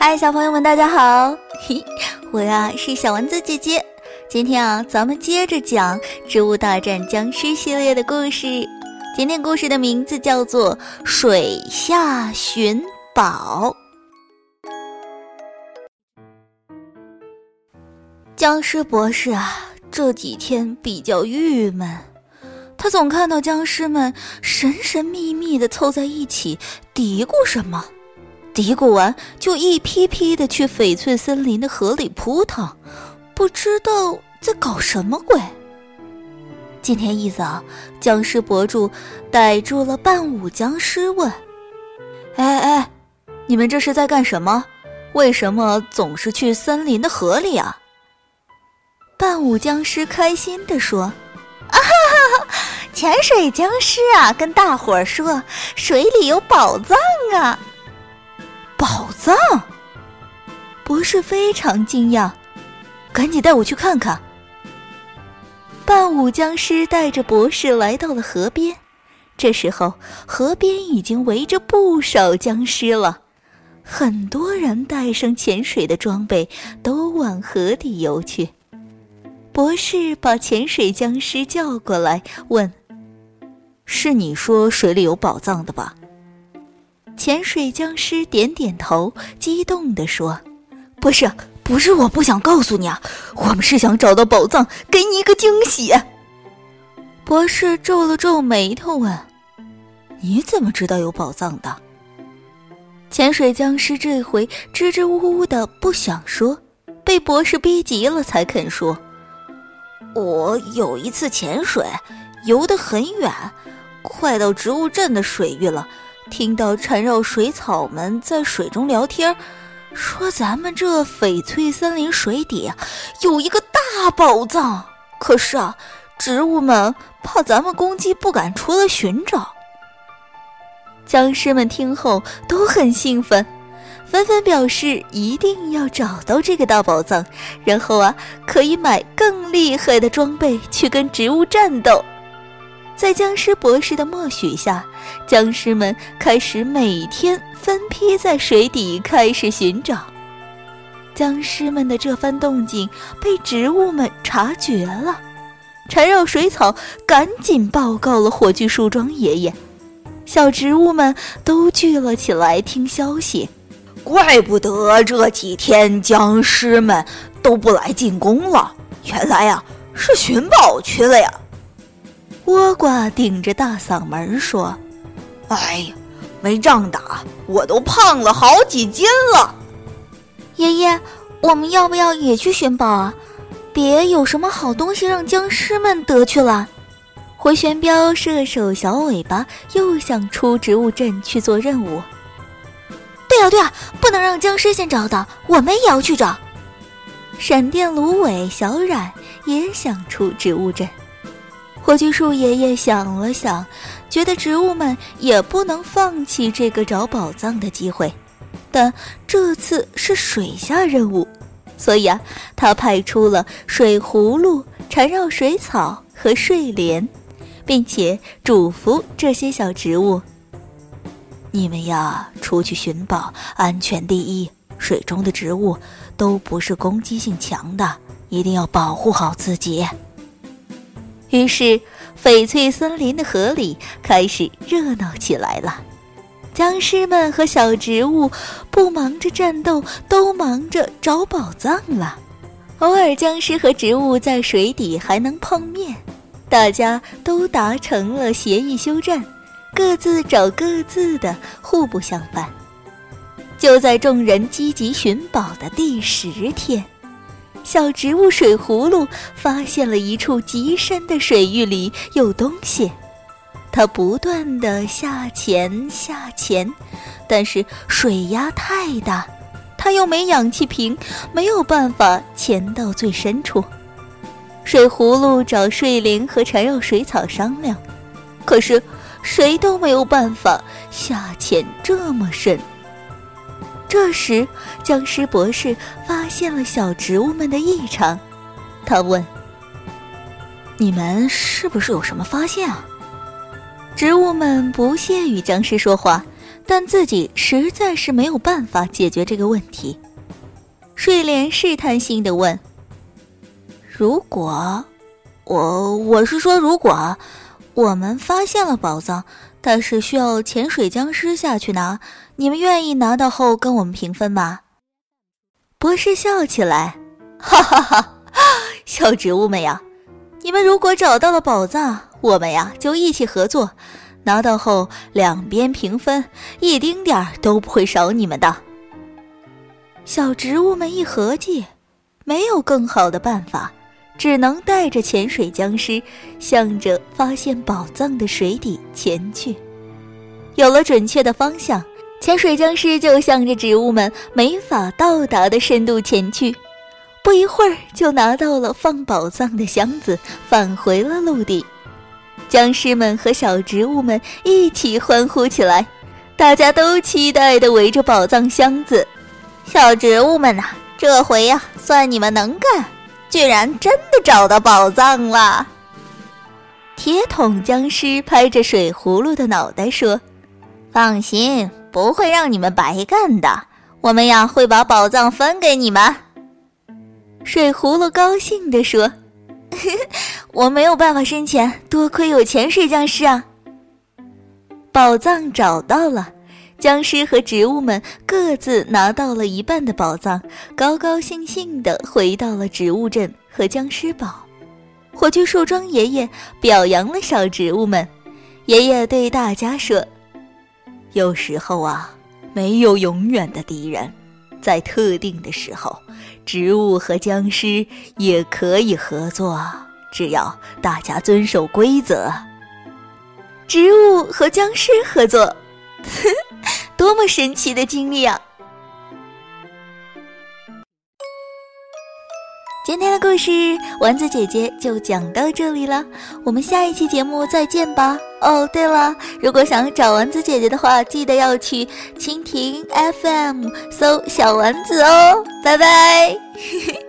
嗨，小朋友们，大家好！嘿，我呀是小丸子姐姐。今天啊，咱们接着讲《植物大战僵尸》系列的故事。今天故事的名字叫做《水下寻宝》。僵尸博士啊，这几天比较郁闷，他总看到僵尸们神神秘秘的凑在一起，嘀咕什么。嘀咕完，就一批批的去翡翠森林的河里扑腾，不知道在搞什么鬼。今天一早，僵尸博主逮住了伴舞僵尸，问：“哎哎，你们这是在干什么？为什么总是去森林的河里啊？”伴舞僵尸开心地说：“啊哈哈，潜水僵尸啊，跟大伙儿说，水里有宝藏啊！”啊！博士非常惊讶，赶紧带我去看看。伴舞僵尸带着博士来到了河边，这时候河边已经围着不少僵尸了，很多人带上潜水的装备，都往河底游去。博士把潜水僵尸叫过来，问：“是你说水里有宝藏的吧？”潜水僵尸点点头，激动地说：“不是，不是，我不想告诉你啊，我们是想找到宝藏，给你一个惊喜。”博士皱了皱眉头问：“你怎么知道有宝藏的？”潜水僵尸这回支支吾吾的不想说，被博士逼急了才肯说：“我有一次潜水，游得很远，快到植物镇的水域了。”听到缠绕水草们在水中聊天，说咱们这翡翠森林水底有一个大宝藏。可是啊，植物们怕咱们攻击，不敢出来寻找。僵尸们听后都很兴奋，纷纷表示一定要找到这个大宝藏，然后啊，可以买更厉害的装备去跟植物战斗。在僵尸博士的默许下，僵尸们开始每天分批在水底开始寻找。僵尸们的这番动静被植物们察觉了，缠绕水草赶紧报告了火炬树桩爷爷。小植物们都聚了起来听消息，怪不得这几天僵尸们都不来进攻了，原来呀是寻宝去了呀。倭瓜顶着大嗓门说：“哎呀，没仗打，我都胖了好几斤了。爷爷，我们要不要也去寻宝啊？别有什么好东西让僵尸们得去了。”回旋镖射手小尾巴又想出植物镇去做任务。对呀对呀，不能让僵尸先找到，我们也要去找。闪电芦苇小冉也想出植物镇。火炬树爷爷想了想，觉得植物们也不能放弃这个找宝藏的机会，但这次是水下任务，所以啊，他派出了水葫芦、缠绕水草和睡莲，并且嘱咐这些小植物：“你们呀，出去寻宝，安全第一。水中的植物都不是攻击性强的，一定要保护好自己。”于是，翡翠森林的河里开始热闹起来了。僵尸们和小植物不忙着战斗，都忙着找宝藏了。偶尔，僵尸和植物在水底还能碰面，大家都达成了协议休战，各自找各自的，互不相犯。就在众人积极寻宝的第十天。小植物水葫芦发现了一处极深的水域里有东西，它不断的下潜下潜，但是水压太大，它又没氧气瓶，没有办法潜到最深处。水葫芦找睡莲和缠绕水草商量，可是谁都没有办法下潜这么深。这时，僵尸博士发现了小植物们的异常，他问：“你们是不是有什么发现啊？”植物们不屑与僵尸说话，但自己实在是没有办法解决这个问题。睡莲试探性的问：“如果我我是说，如果我们发现了宝藏，但是需要潜水僵尸下去拿，你们愿意拿到后跟我们平分吗？”博士笑起来，哈哈哈！小植物们呀，你们如果找到了宝藏，我们呀就一起合作。拿到后，两边平分，一丁点儿都不会少你们的。小植物们一合计，没有更好的办法，只能带着潜水僵尸，向着发现宝藏的水底前去。有了准确的方向，潜水僵尸就向着植物们没法到达的深度前去。不一会儿，就拿到了放宝藏的箱子，返回了陆地。僵尸们和小植物们一起欢呼起来，大家都期待地围着宝藏箱子。小植物们呐，这回呀，算你们能干，居然真的找到宝藏了！铁桶僵尸拍着水葫芦的脑袋说：“放心，不会让你们白干的，我们呀会把宝藏分给你们。”水葫芦高兴地说。我没有办法生钱，多亏有潜水僵尸啊！宝藏找到了，僵尸和植物们各自拿到了一半的宝藏，高高兴兴地回到了植物镇和僵尸堡。火炬树桩爷爷表扬了小植物们，爷爷对大家说：“有时候啊，没有永远的敌人，在特定的时候。”植物和僵尸也可以合作，只要大家遵守规则。植物和僵尸合作，哼多么神奇的经历啊！今天的故事，丸子姐姐就讲到这里了，我们下一期节目再见吧。哦，对了，如果想找丸子姐姐的话，记得要去蜻蜓 FM 搜小丸子哦，拜拜。嘿 嘿